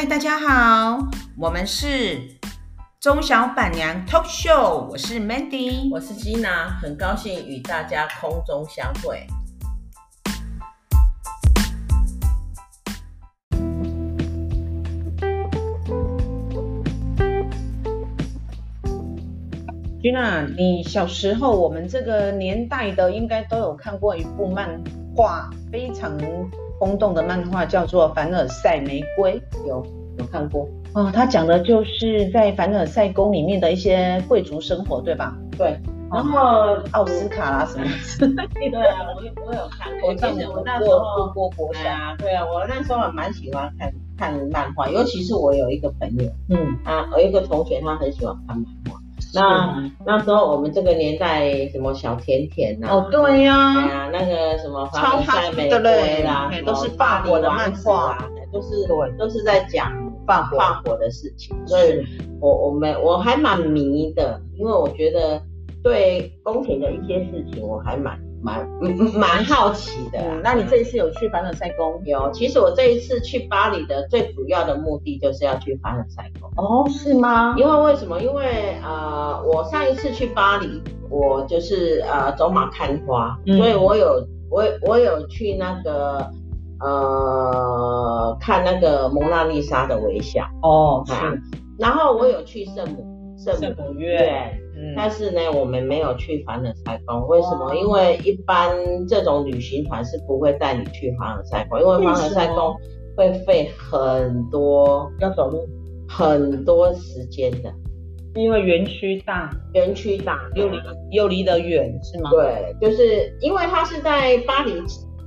嗨，大家好，我们是中小板娘 Talk Show，我是 Mandy，我是 Gina，很高兴与大家空中相会。Gina，你小时候，我们这个年代的应该都有看过一部漫画，非常。轰动的漫画叫做《凡尔赛玫瑰》，有有看过哦。他讲的就是在凡尔赛宫里面的一些贵族生活，对吧？对。然后奥斯卡啦什么之类的。对啊，我我有看过。我记得我那时候过过过啊，对啊，我那时候还蛮喜欢看看漫画，尤其是我有一个朋友，嗯啊，有一个同学他很喜欢看漫画。那那时候我们这个年代，什么小甜甜呐？哦，对呀，那个什么凡尔赛玫瑰啦，都是法国的漫画，都是对，都是在讲法国法国的事情。所以我我们我还蛮迷的，因为我觉得对宫廷的一些事情我还蛮。蛮蛮好奇的，嗯，那你这一次有去凡尔赛宫？有，其实我这一次去巴黎的最主要的目的就是要去凡尔赛宫。哦，是吗？因为为什么？因为呃，我上一次去巴黎，我就是呃走马看花，嗯，所以我有我我有去那个呃看那个蒙娜丽莎的微笑。哦，是。然后我有去圣母圣母院。嗯、但是呢，我们没有去凡尔赛宫，为什么？因为一般这种旅行团是不会带你去凡尔赛宫，因为凡尔赛宫会费很多，要走路很多时间的，因为园区大，园区大。又离又离得远，是吗？对，就是因为它是在巴黎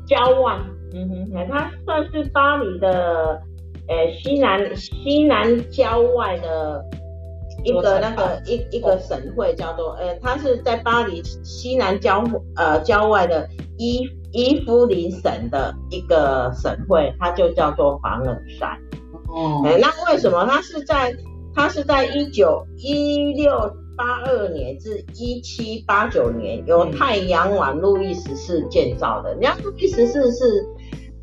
郊外，嗯哼，它算是巴黎的，呃，西南西南郊外的。一个那个一一个省会叫做，呃，它是在巴黎西南郊呃郊外的伊伊夫林省的一个省会，它就叫做凡尔赛。哦，哎，那为什么它是在它是在一九一六八二年至一七八九年由太阳王路易十四建造的？人家路易十四是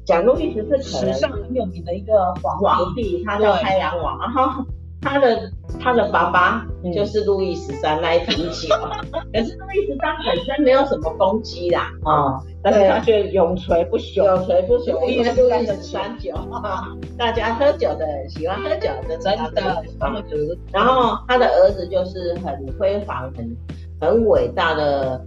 讲路易十四史上很有名的一个皇皇帝，他叫太阳王，然后。他的他的爸爸就是路易十三那一瓶酒，可是路易十三本身没有什么攻击啦，啊，但是他却永垂不朽，永垂不朽，因为路易十三酒，大家喝酒的喜欢喝酒的真的，然后他的儿子就是很辉煌、很很伟大的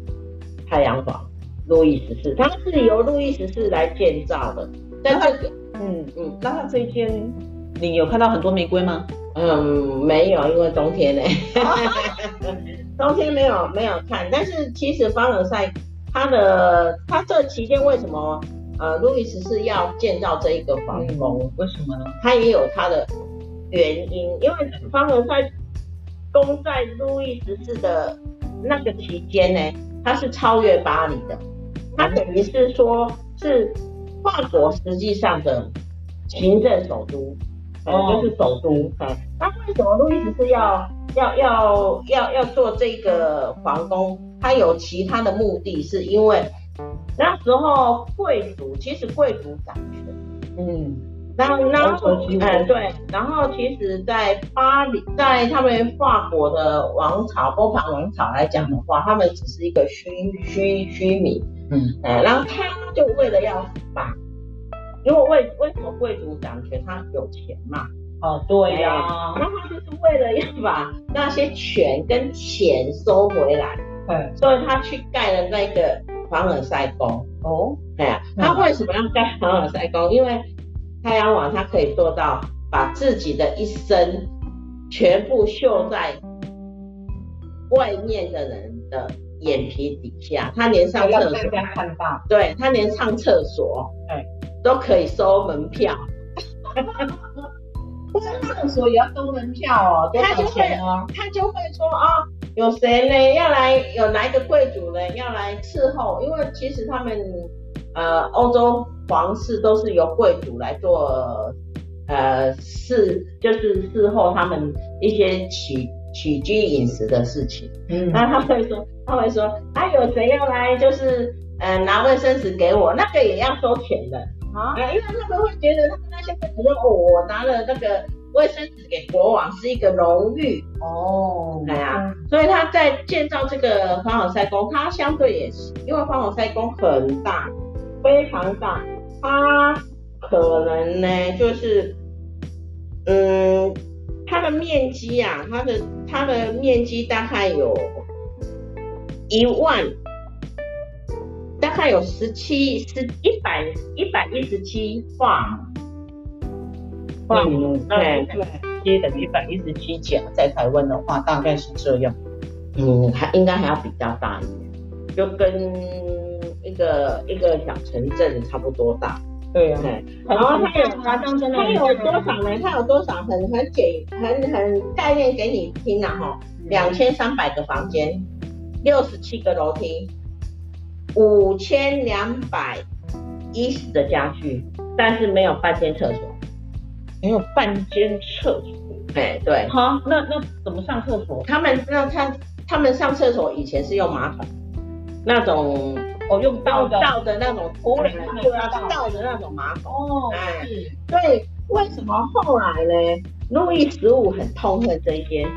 太阳王路易十四，他是由路易十四来建造的，但这个，嗯嗯，那他这一间你有看到很多玫瑰吗？嗯，没有，因为冬天呢，冬天没有没有看。但是其实凡尔赛，它的它这期间为什么呃路易十四要建造这一个皇宫？为什么呢？它也有它的原因，因为凡尔赛宫在路易十四的那个期间呢，它是超越巴黎的，它等于是说是法国实际上的行政首都。哦，就是首都。哎，那为什么路易十四要要要要要做这个皇宫？他有其他的目的，是因为那时候贵族其实贵族掌权。嗯，然后然后哎对，然后其实，在巴黎，在他们法国的王朝波旁王朝来讲的话，他们只是一个虚虚虚名。嗯，哎，然后他就为了要把。因为为为什么贵族掌权？他有钱嘛？哦，对呀、啊。然后他就是为了要把那些权跟钱收回来，对，所以他去盖了那个凡尔赛宫。哦，对啊。他为什么要盖凡尔赛宫？因为太阳王他可以做到把自己的一生全部秀在外面的人的眼皮底下，他连上厕所，对，他连上厕所，对。都可以收门票，上厕所也要收门票哦。他就会，他就会说啊，有谁呢？要来，有哪一个贵族呢？要来伺候？因为其实他们呃，欧洲皇室都是由贵族来做呃侍，就是伺候他们一些起起居饮食的事情。嗯，那他会说，他会说，啊，有谁要来？就是呃，拿卫生纸给我，那个也要收钱的。啊，因为他们会觉得他们那些贵族说，哦，我拿了那个卫生纸给国王是一个荣誉哦，对啊，所以他在建造这个凡尔赛宫，他相对也是，因为凡尔赛宫很大，非常大，它可能呢就是，嗯，它的面积啊，它的它的面积大概有一万。大概有十七、十一百、一百一十七画，画母对。对，接等于一百一十七甲，在台湾的话大概是这样，嗯，还应该还要比较大一点，就跟一个一个小城镇差不多大。对啊，对，然后它有它它有多少呢？它有多少？很很简很很概念给你听啊哈，两千三百个房间，六十七个楼梯。五千两百一十的家具，但是没有半间厕所，没有半间厕所。哎，对。好，那那怎么上厕所？他们那他他们上厕所以前是用马桶，那种哦用倒的倒的那种土里就要倒的那种马桶。哦，哎，对为什么后来呢？路易十五很痛恨这一间。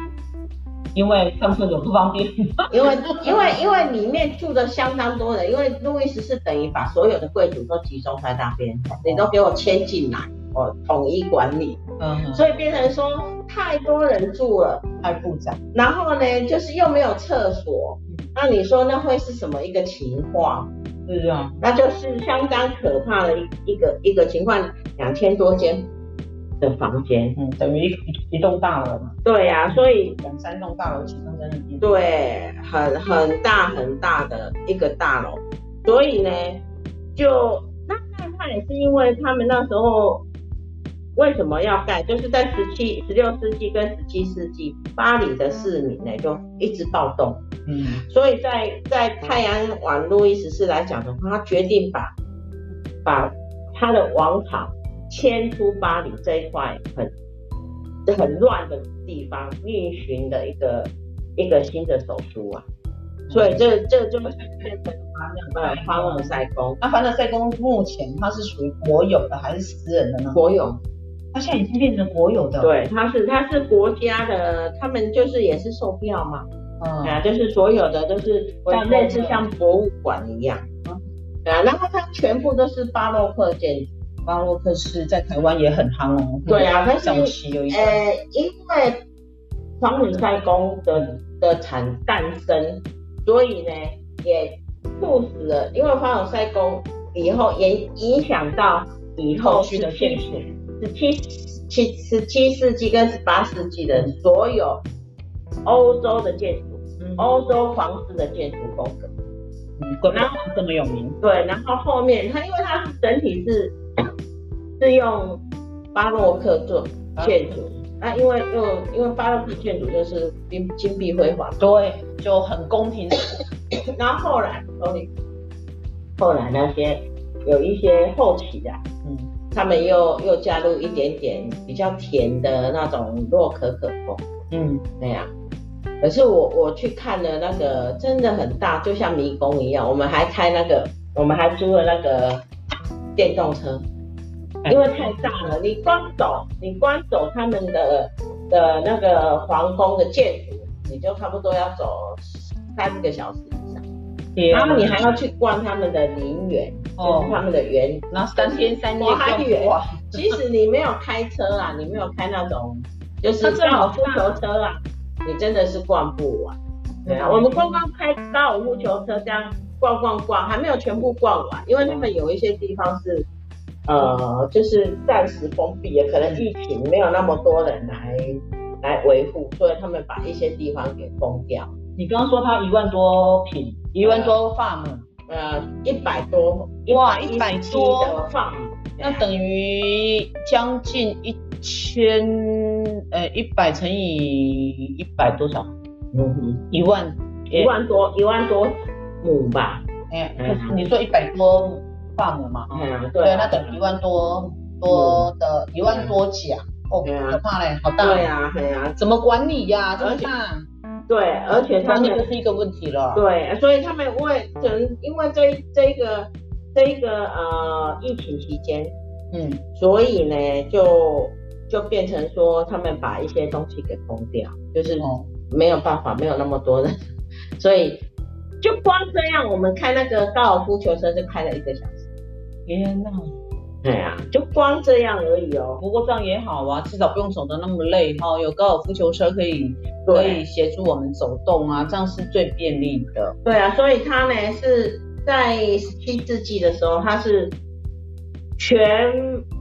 因为上厕所不方便，因为因为因为里面住的相当多人，因为路易斯是等于把所有的贵族都集中在那边，你都给我迁进来，我统一管理，嗯，所以变成说太多人住了，太复杂，然后呢，就是又没有厕所，那你说那会是什么一个情况？是这样，那就是相当可怕的一一个一个情况，两千多间。的房间，嗯，等于一一栋大楼嘛。对呀、啊，所以两三栋大楼其中真的一对，很很大很大的一个大楼。所以呢，就那那他也是因为他们那时候为什么要盖，就是在十七、十六世纪跟十七世纪，巴黎的市民呢就一直暴动。嗯，所以在在太阳王路易十四来讲的话，他决定把把他的王朝。迁出巴黎这一块很很乱的地方，运行的一个一个新的首都啊，所以这这就变成他那个凡尔赛宫。那凡尔赛宫目前它是属于国有的还是私人的呢？国有，它现在已经变成国有的。对，它是它是国家的，他们就是也是售票嘛，嗯，啊，就是所有的都是像类似像博物馆一样，嗯，啊，然后它全部都是巴洛克建筑。巴洛克式在台湾也很夯哦。对啊，它是呃，因为凡尔赛宫的的产诞生，所以呢也促使了，因为凡尔赛宫以后也影响到以后的建筑，十七七十七世纪跟十八世纪的所有欧洲的建筑，欧洲皇室的建筑风格，嗯，然后这么有名。对，然后后面它因为它是整体是。是用巴洛克做建筑，那、因为又因为巴洛克建筑就是金金碧辉煌，对，就很宫廷。然后后来，后来，那些有一些后期的、啊，嗯，他们又又加入一点点比较甜的那种洛可可风，嗯，那样。可是我我去看了那个，真的很大，就像迷宫一样。我们还开那个，我们还租了那个电动车。因为太大了，你光走，你光走他们的的那个皇宫的建筑，你就差不多要走三个小时以上。然后你还要去逛他们的陵园，就是他们的园，然后三天三夜还远。其实你没有开车啊，你没有开那种就是高尔夫球车啊，你真的是逛不完。对啊，我们刚刚开高尔夫球车这样逛逛逛，还没有全部逛完，因为他们有一些地方是。呃，就是暂时封闭，也可能疫情没有那么多人来来维护，所以他们把一些地方给封掉。你刚刚说他一万多平，一万多 farm，呃，一百多，哇，一百多的 farm，那等于将近一千，呃，一百乘以一百多少？嗯哼，一万，一万多，一万多亩吧。哎，可是你说一百多。放了嘛？嗯，对，那等于一万多多的一万多甲，哦，可怕嘞，好大。对呀，对呀，怎么管理呀？这么大。对，而且他们这个是一个问题了。对，所以他们为整，因为这这个这一个呃疫情期间，嗯，所以呢就就变成说他们把一些东西给封掉，就是没有办法，没有那么多人，所以就光这样，我们开那个高尔夫球车就开了一个小时。天哪！对啊，就光这样而已哦。不过这样也好啊，至少不用走得那么累哈。有高尔夫球车可以可以协助我们走动啊，这样是最便利的。对啊，所以它呢是在十七世纪的时候，它是全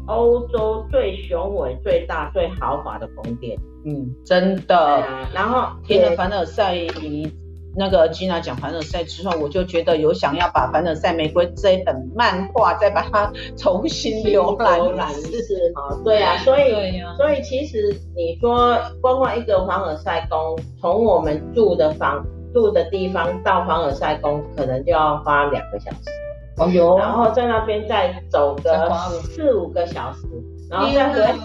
欧洲最雄伟、最大、最豪华的宫殿。嗯，真的。啊、然后听了凡尔赛宫。那个 Gina 讲凡尔赛之后，我就觉得有想要把《凡尔赛玫瑰》这一本漫画再把它重新浏览一次哈。对啊，所以、啊、所以其实你说光光一个凡尔赛宫，从我们住的房住的地方到凡尔赛宫，可能就要花两个小时。哦哟，然后在那边再走个四五个小时。然后再回来，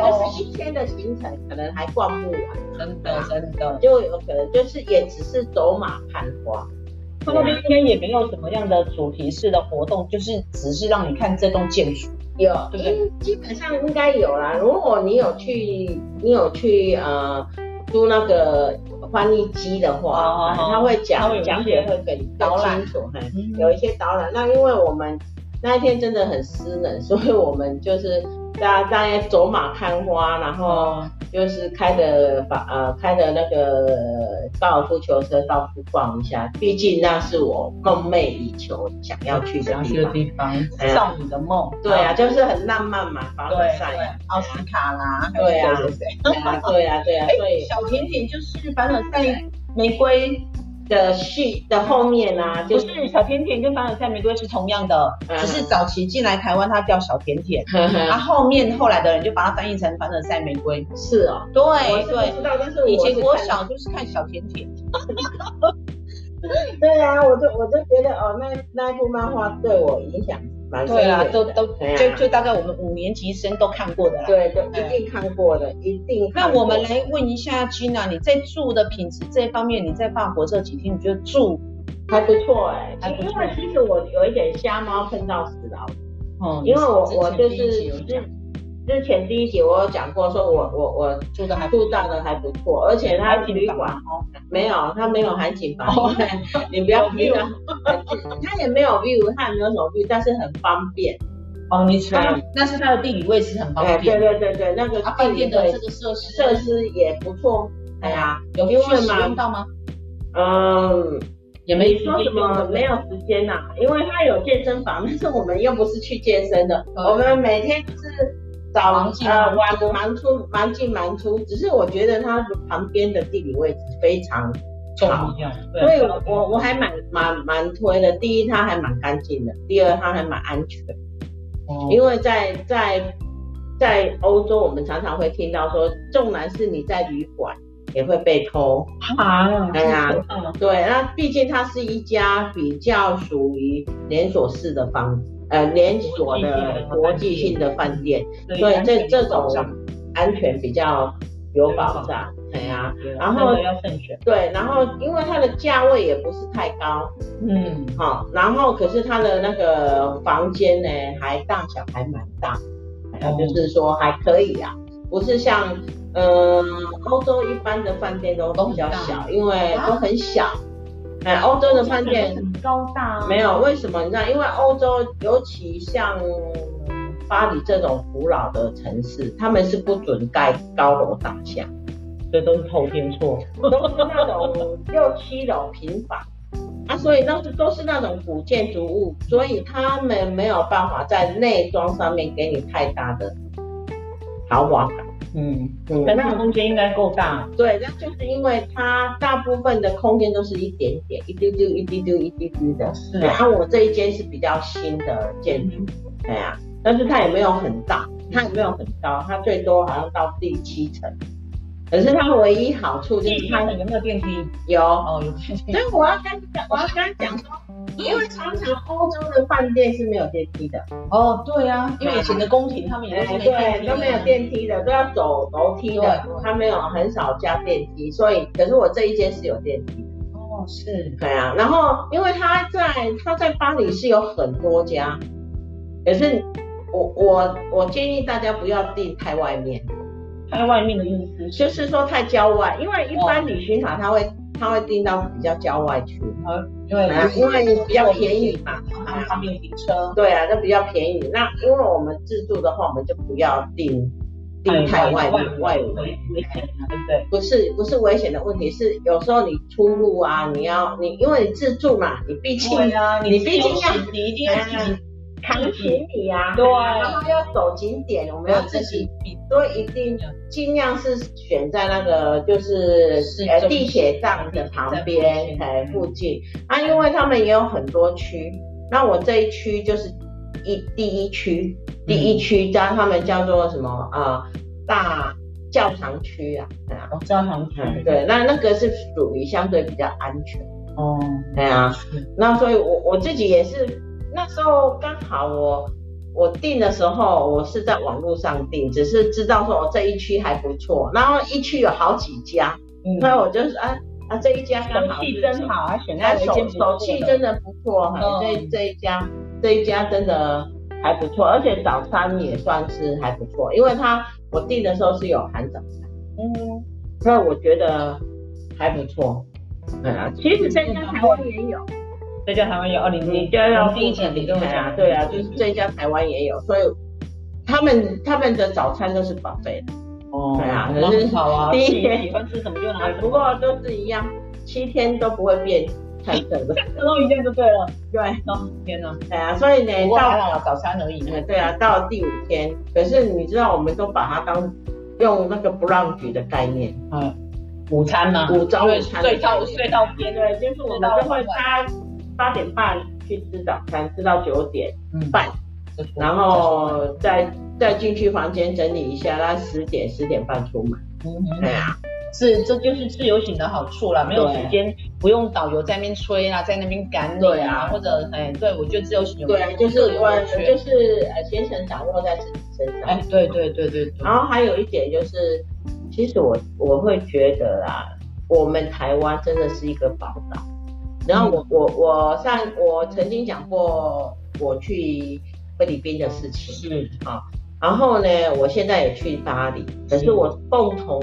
那是一天的行程，可能还逛不完。真的，真的，就有可能就是也只是走马看花。他那边也没有什么样的主题式的活动，就是只是让你看这栋建筑。有，对不对？基本上应该有啦。如果你有去，你有去呃租那个翻译机的话，他会讲讲解会给你导览清楚。有一些导览。那因为我们那一天真的很私人，所以我们就是。大家大家走马看花，然后就是开着把呃开着那个高尔夫球车到处逛一下，毕竟那是我梦寐以求想要去的地方，少女的梦。对啊，就是很浪漫嘛，凡尔赛，奥斯卡啦，对啊，对啊，对啊，对啊，所以小甜甜就是凡尔赛玫瑰。的序的后面啊，就是小甜甜跟凡尔赛玫瑰是同样的，只是早期进来台湾它叫小甜甜，然后后面后来的人就把它翻译成凡尔赛玫瑰。是哦，对对，但是以前我小就是看小甜甜。对啊，我就我就觉得哦，那那一部漫画对我影响。对啊，都都就就大概我们五年级生都看过的啦。对，都一定看过的，一定。那我们来问一下 Gina，你在住的品质这一方面，你在法国这几天，你觉得住还不错哎？因为其实我有一点瞎猫碰到死老鼠。哦。因为我我就是。之前第一集我有讲过，说我我我住的还住到的还不错，而且它旅馆哦，没有，它没有海景房，你不要 view，它也没有 view，它也没有什么 view，但是很方便。哦，你说，那是它的地理位置很方便。对对对对，那个饭店的这个设施设施也不错。哎呀，有机会使用到吗？嗯，也没说什么没有时间呐，因为它有健身房，但是我们又不是去健身的，我们每天就是。早呃晚蛮出蛮进蛮出，只是我觉得它旁边的地理位置非常好，所以我我还蛮蛮蛮推的。第一，它还蛮干净的；第二，它还蛮安全。哦，因为在在在欧洲，我们常常会听到说，纵然是你在旅馆也会被偷。啊，哎呀，对，那毕竟它是一家比较属于连锁式的房子。呃，连锁的国际性的饭店，所以这这种安全比较有保障，对啊。然后要慎选。对，然后因为它的价位也不是太高，嗯，好，然后可是它的那个房间呢，还大小还蛮大，就是说还可以啊，不是像呃欧洲一般的饭店都都比较小，因为都很小。哎，欧洲的饭店很高大啊。没有，为什么？你知道，因为欧洲尤其像巴黎这种古老的城市，他们是不准盖高楼大厦，所以都是偷天错，都是那种六七楼平房啊，所以那是都是那种古建筑物，所以他们没有办法在内装上面给你太大的豪华感。嗯，但那个空间应该够大。对，那就是因为它大部分的空间都是一点点，一丢丢，一丢丢，一丢丢的。是。然后我这一间是比较新的建筑，对啊，但是它也没有很大，它也没有很高，它最多好像到第七层。可是它唯一好处就是它有没有电梯？有哦，有电梯。所以我要跟讲，我要跟他讲说。因为常常欧洲的饭店是没有电梯的。哦，对啊，因为以前的宫廷他们也是没对，都没有电梯的，都要走楼梯的，他没有很少加电梯，所以可是我这一间是有电梯的。哦，哦，是，对啊。然后因为他在他在巴黎是有很多家，可是我我我建议大家不要订太外面。太外面的意思。就是说太郊外，因为一般旅行团他会他会订到比较郊外去，因为因为比较便宜嘛，方便停车。对啊，就比较便宜。那因为我们自助的话，我们就不要订订太外面外围，危险啊，对不对？不是不是危险的问题，是有时候你出入啊，你要你因为你自助嘛，你毕竟你毕竟要你一定要扛行李啊，对，然后要走景点，我们要自己。所以一定尽量是选在那个就是呃地铁站的旁边哎附近。啊，因为他们也有很多区，那我这一区就是一第一区，第一区叫他们叫做什么啊大教堂区啊，对啊，教堂区，对，那那个是属于相对比较安全。哦，对啊，那所以我我自己也是那时候刚好我。我订的时候，我是在网络上订，只是知道说我这一区还不错，然后一区有好几家，嗯，那我就是啊啊这一家刚好，气真好，啊选在手手气真的不错，哈、嗯，这这一家这一家真的还不错，而且早餐也算是还不错，因为他我订的时候是有含早餐，嗯，所以我觉得还不错，对啊，其实这家台湾也有。这家台湾有二零零，对啊，第一前零对啊，对啊，就是这一家台湾也有，所以他们他们的早餐都是 buffet 的，哦，对啊，很好啊，第一天喜欢吃什么就拿什么，不过都是一样，七天都不会变菜色的，都一样就对了，对，哦，天哪，对啊，所以呢，到早餐而已，对啊，到了第五天，可是你知道，我们都把它当用那个 brunch 的概念，嗯，午餐嘛，午早午餐，睡到睡到边，对，就是我们就会搭。八点半去吃早餐，吃到九点半，嗯、然后再再进去房间整理一下，那十点十点半出门。嗯哼，对啊，是，这就是自由行的好处啦，没有时间，不用导游在那边催啊，在那边赶你啊，或者哎，对我觉得自由行有对，就是完全就是呃行程掌握在自己身上。哎，对对对对，对。然后还有一点就是，其实我我会觉得啦，我们台湾真的是一个宝岛。然后我我我上我曾经讲过我去菲律宾的事情，是啊，然后呢，我现在也去巴黎，可是我共同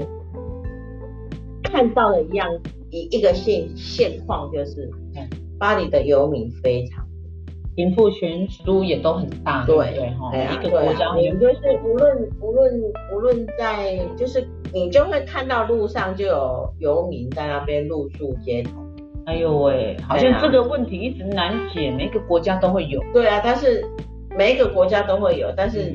看到了一样一一个现现况，就是巴黎的游民非常，贫富悬殊也都很大，对对哈，每一个国家，你就是无论无论无论在，就是你就会看到路上就有游民在那边露宿街头。哎呦喂，好像这个问题一直难解，每个国家都会有。对啊，但是每一个国家都会有，但是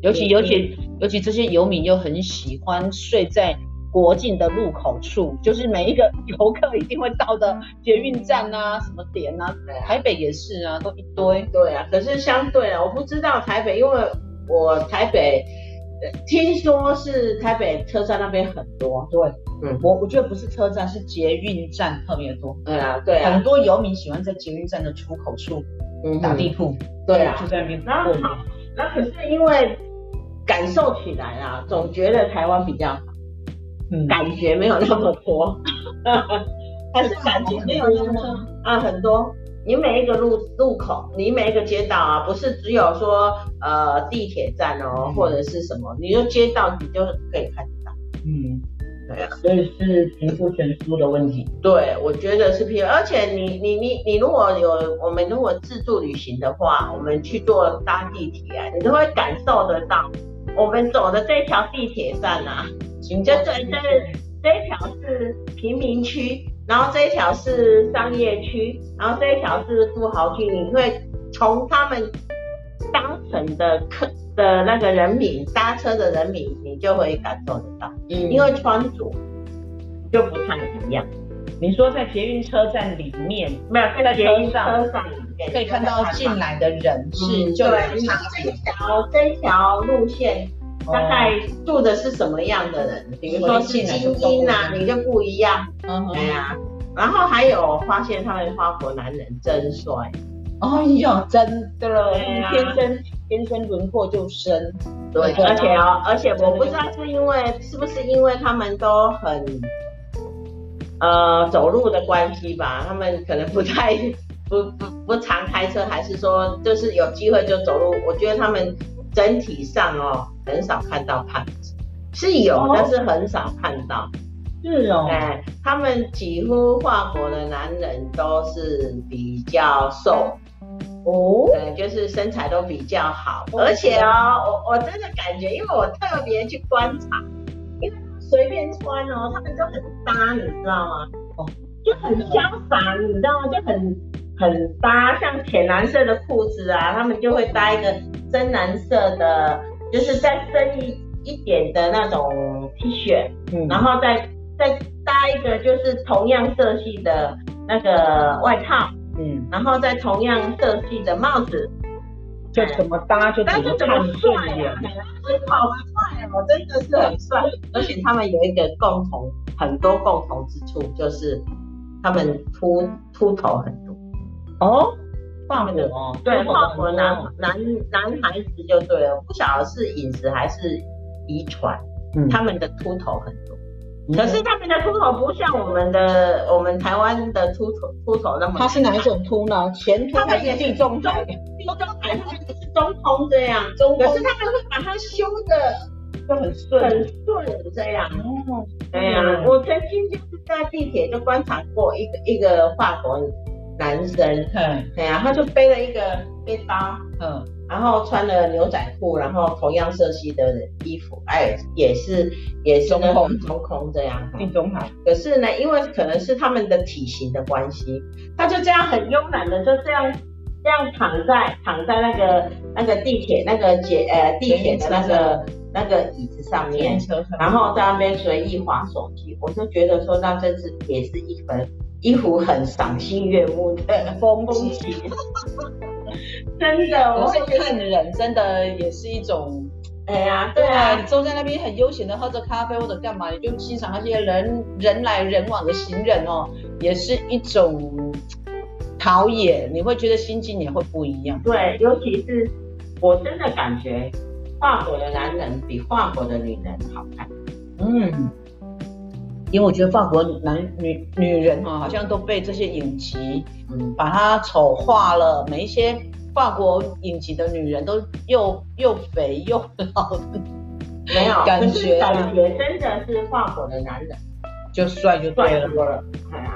尤其尤其尤其这些游民又很喜欢睡在国境的入口处，就是每一个游客一定会到的捷运站啊，什么点啊，台北也是啊，都一堆。对啊，可是相对啊，我不知道台北，因为我台北。听说是台北车站那边很多，对，嗯，我我觉得不是车站，是捷运站特别多。对啊，对啊，很多游民喜欢在捷运站的出口处打地铺，对啊，就在那边。那好，那可是因为感受起来啊，总觉得台湾比较好，嗯，感觉没有那么多，还是感觉没有那么多啊，很多。你每一个路路口，你每一个街道啊，不是只有说呃地铁站哦，或者是什么，你就街道你就可以看到。嗯，对啊，所以是贫富悬殊的问题。对，我觉得是贫，而且你你你你如果有我们如果自助旅行的话，我们去坐搭地铁啊，你都会感受得到，我们走的这条地铁站啊，就这这这一条是贫民区。然后这一条是商业区，然后这一条是富豪区，你会从他们搭乘的客的那个人民搭车的人民，你就会感受得到，嗯，因为穿着就不太一样。你说在捷运车站里面，没有在捷运车站里面可以看到进来的人是就对，然后这一条这一条路线。大概住的是什么样的人？比如说是精英呐、啊，你就不一样。对呀。然后还有发现他们花佛男人真帅。哎呀，真的，天生天生轮廓就深。对，而且哦，而且我不知道是因为是不是因为他们都很呃走路的关系吧，他们可能不太 不不不常开车，还是说就是有机会就走路。我觉得他们整体上哦很少看到胖子，是有，哦、但是很少看到。是哦，哎，他们几乎法国的男人都是比较瘦。哦，对，就是身材都比较好，而且哦，我我真的感觉，因为我特别去观察，因为随便穿哦，他们就很搭，你知道吗？哦，就很潇洒，你知道吗？就很很搭，像浅蓝色的裤子啊，他们就会搭一个深蓝色的，就是再深一一点的那种 T 恤，嗯，然后再再搭一个就是同样色系的那个外套。嗯，然后再同样色系的帽子，就怎么搭就怎么看顺眼，好帅哦，真的是很帅。而且他们有一个共同，很多共同之处，就是他们秃秃头很多。哦，法国哦，对，法国男男男孩子就对了，不晓得是饮食还是遗传，嗯，他们的秃头很多。可是他们的秃头不像我们的，我们台湾的秃头秃头那么。他是哪一种秃呢？前秃还是地中海？地中海他们是中空这样，中空。可是他们会把它修的就很顺，很顺这样。哦。对呀，我曾经就是在地铁就观察过一个一个法国男生，嗯，对呀，他就背了一个背包，嗯。然后穿了牛仔裤，然后同样色系的衣服，哎，也是也是中空中空这样，地中海。可是呢，因为可能是他们的体型的关系，他就这样很慵懒的就这样这样躺在躺在那个那个地铁那个捷呃地铁的那个那个椅子上面，然后在那边随意划手机。我就觉得说，那真是也是一份一幅很赏心悦目的 风景。真的，我会看人真的也是一种，哎呀，对啊，你坐在那边很悠闲的喝着咖啡或者干嘛，你就欣赏那些人人来人往的行人哦，也是一种陶冶，你会觉得心境也会不一样。对，尤其是我真的感觉，法国的男人比法国的女人好看。嗯，因为我觉得法国男女女人啊，好像都被这些影集，嗯，把它丑化了，每一些。法国影集的女人都又又肥又老，没有感觉，感觉真的是法国的男人就帅就对了，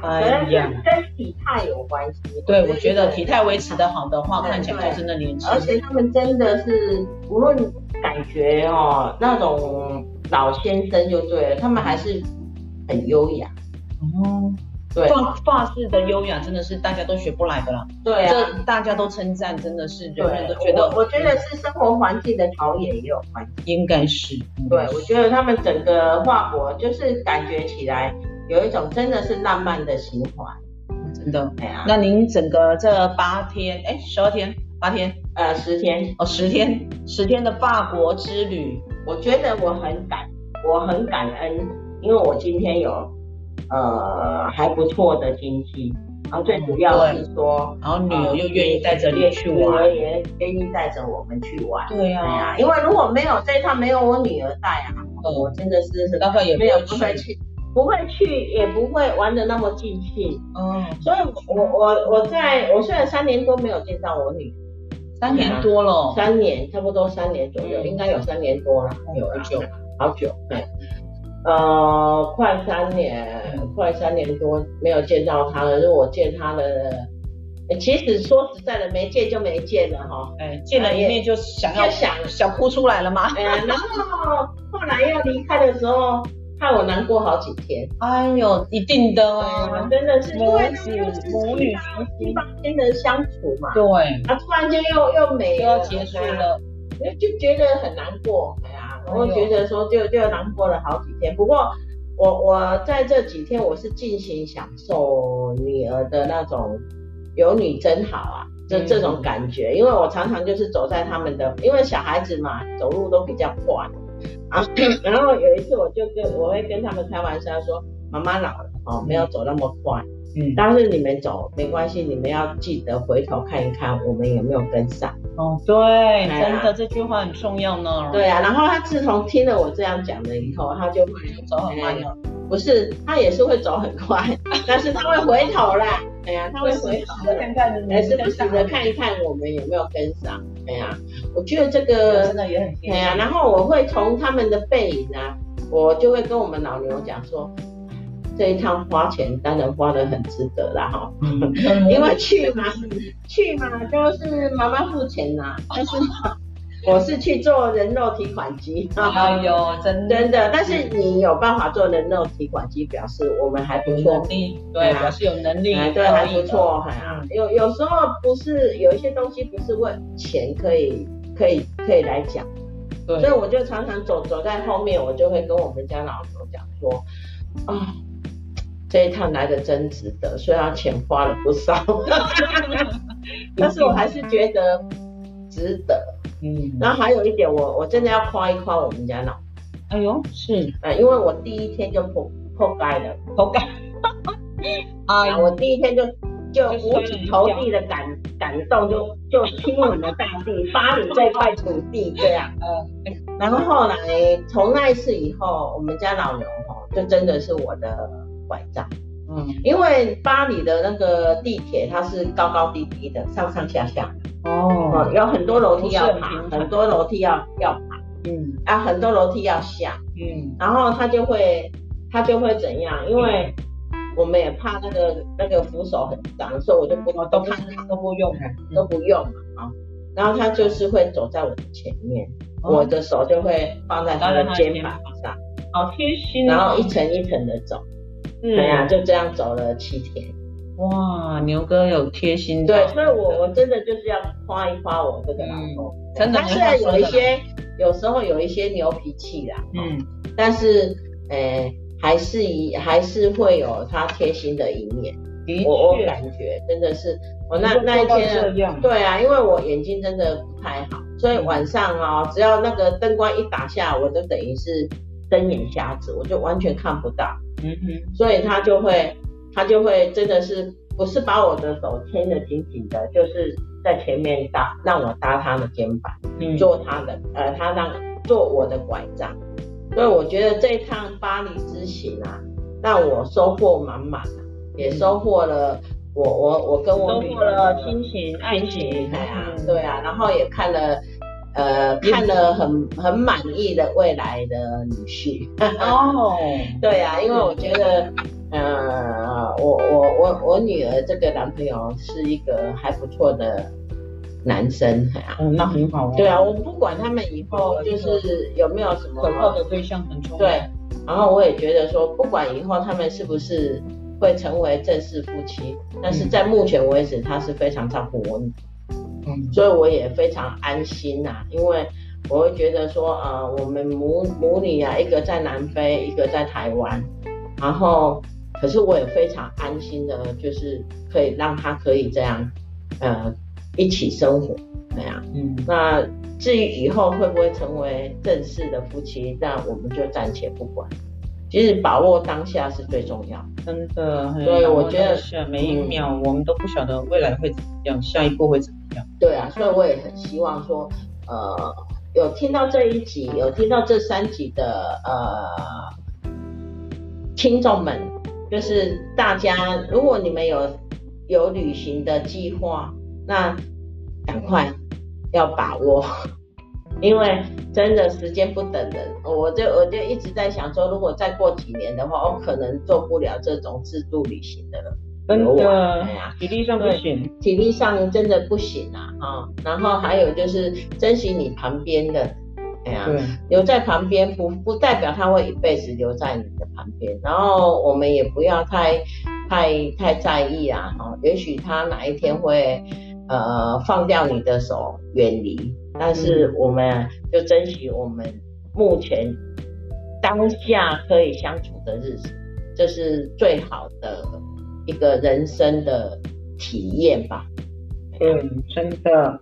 哎呀，跟体态有关系。对，我觉得体态维持的好的话，看起来就真的年轻。而且他们真的是无论感觉哦，那种老先生就对了，他们还是很优雅。哦。对，发发式的优雅真的是大家都学不来的啦。对啊，这大家都称赞，真的是人人都觉得。我，我觉得是生活环境的陶冶也有关系。应该是。对，我觉得他们整个法国就是感觉起来有一种真的是浪漫的情怀。真的。哎呀，那您整个这八天，哎，十二天，八天，呃，十天，哦，十天，十天的法国之旅，我觉得我很感，我很感恩，因为我今天有。呃，还不错的经济，然后最主要是说，然后女儿又愿意带着你去玩，女儿也愿意带着我们去玩。对呀，因为如果没有这一趟没有我女儿带啊，我真的是大概也没有不会去，不会去也不会玩的那么尽兴。嗯，所以我我我在我虽然三年多没有见到我女儿，三年多了，三年差不多三年左右，应该有三年多了，有好久，好久，对。呃，快三年，快三年多没有见到他了。如果我见他了，其实说实在的，没见就没见了哈。哎，见了一面就想要想想哭出来了吗？哎，然后后来要离开的时候，害我难过好几天。哎呦，一定的啊，真的是因为是母女七八天的相处嘛。对。啊，突然间又又没了，要结束了，就觉得很难过。我觉得说就就难过了好几天，不过我我在这几天我是尽情享受女儿的那种有你真好啊，这这种感觉，因为我常常就是走在他们的，因为小孩子嘛，走路都比较快啊，然后有一次我就跟我会跟他们开玩笑说，妈妈老了哦，没有走那么快。嗯，但是你们走没关系，你们要记得回头看一看我们有没有跟上。哦，对，真的这句话很重要呢。对啊，然后他自从听了我这样讲了以后，他就会走很慢了，不是，他也是会走很快，但是他会回头啦。哎呀，他会回头看看，还是不时的看一看我们有没有跟上。哎呀，我觉得这个真的也很。哎呀，然后我会从他们的背影啊，我就会跟我们老牛讲说，这一趟花钱当然花的很值得啦哈。因为去嘛，去嘛就是妈妈付钱呐，但是。我是去做人肉提款机，哎呦，真的，真的，但是你有办法做人肉提款机，表示我们还不错，对，表示有能力，对，还不错，哈，有有时候不是有一些东西不是为钱可以可以可以来讲，对，所以我就常常走走在后面，我就会跟我们家老头讲说，啊，这一趟来的真值得，虽然钱花了不少，但是我还是觉得值得。嗯，然后还有一点我，我我真的要夸一夸我们家老，哎呦，是，呃，因为我第一天就破破盖了，破盖，啊，我第一天就就五体投地的感感动，就就亲吻了大地，巴黎这块土地，这样，嗯，然后后来从那一次以后，我们家老牛哈，就真的是我的拐杖，嗯，因为巴黎的那个地铁它是高高低低的，上上下下。哦，有很多楼梯要爬，很，多楼梯要要爬，嗯，啊，很多楼梯要下，嗯，然后他就会他就会怎样？因为我们也怕那个那个扶手很脏，所以我就不都看都不用，都不用嘛，啊，然后他就是会走在我的前面，我的手就会放在他的肩膀。上，好贴心，然后一层一层的走，嗯，对呀，就这样走了七天。哇，牛哥有贴心的，对，所以我我真的就是要夸一夸我这个老公，真的。他虽然有一些，有时候有一些牛脾气啦，嗯，但是，诶，还是一还是会有他贴心的一面。我我感觉真的是，我那那一天，对啊，因为我眼睛真的不太好，所以晚上啊，只要那个灯光一打下，我就等于是瞪眼瞎子，我就完全看不到。嗯哼，所以他就会。他就会真的是不是把我的手牵得紧紧的，就是在前面搭让我搭他的肩膀，嗯，做他的呃，他让做我的拐杖，所以我觉得这一趟巴黎之行啊，让我收获满满啊，也收获了我我我跟我收获了亲情爱情，对啊，对啊，然后也看了呃看了很很满意的未来的女婿。哦，对啊，因为我觉得。呃，我我我我女儿这个男朋友是一个还不错的男生，啊、嗯，那很好，对啊，我不管他们以后就是有没有什么可靠的对象，很重要。对，然后我也觉得说，不管以后他们是不是会成为正式夫妻，但是在目前为止，他是非常照顾我所以我也非常安心呐、啊，因为我会觉得说，呃，我们母母女啊，一个在南非，一个在台湾，然后。可是我也非常安心的，就是可以让他可以这样，呃，一起生活，这样。嗯。那至于以后会不会成为正式的夫妻，那我们就暂且不管。其实把握当下是最重要。真的。对，我觉得每一秒我们都不晓得未来会怎么样，嗯、下一步会怎么对啊，所以我也很希望说，呃，有听到这一集，有听到这三集的呃听众们。就是大家，如果你们有有旅行的计划，那赶快要把握，因为真的时间不等人。我就我就一直在想说，如果再过几年的话，我可能做不了这种自助旅行的了。真的，哎呀，体力上不行，体力上真的不行啊！啊，然后还有就是珍惜你旁边的。哎呀，留在旁边不不代表他会一辈子留在你的旁边，然后我们也不要太太太在意啊，哈，也许他哪一天会呃放掉你的手远离，但是我们就珍惜我们目前当下可以相处的日子，这是最好的一个人生的体验吧。嗯，真的。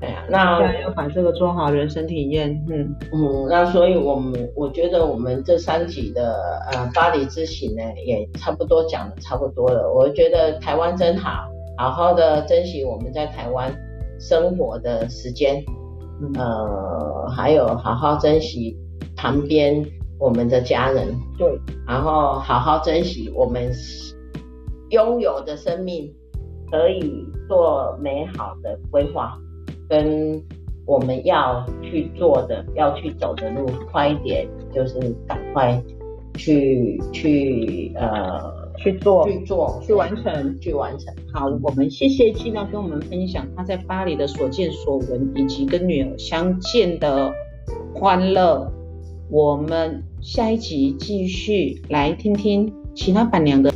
哎呀，那要把这个做好人生体验，嗯嗯，那所以我们我觉得我们这三集的呃巴黎之行呢，也差不多讲的差不多了。我觉得台湾真好，好好的珍惜我们在台湾生活的时间，呃，还有好好珍惜旁边我们的家人，对，然后好好珍惜我们拥有的生命，可以做美好的规划，跟我们要去做的、要去走的路，快一点，就是赶快去去呃去做去做去完成去完成。好，我们谢谢 Gina 跟我们分享她在巴黎的所见所闻，以及跟女儿相见的欢乐。我们下一集继续来听听其他板娘的。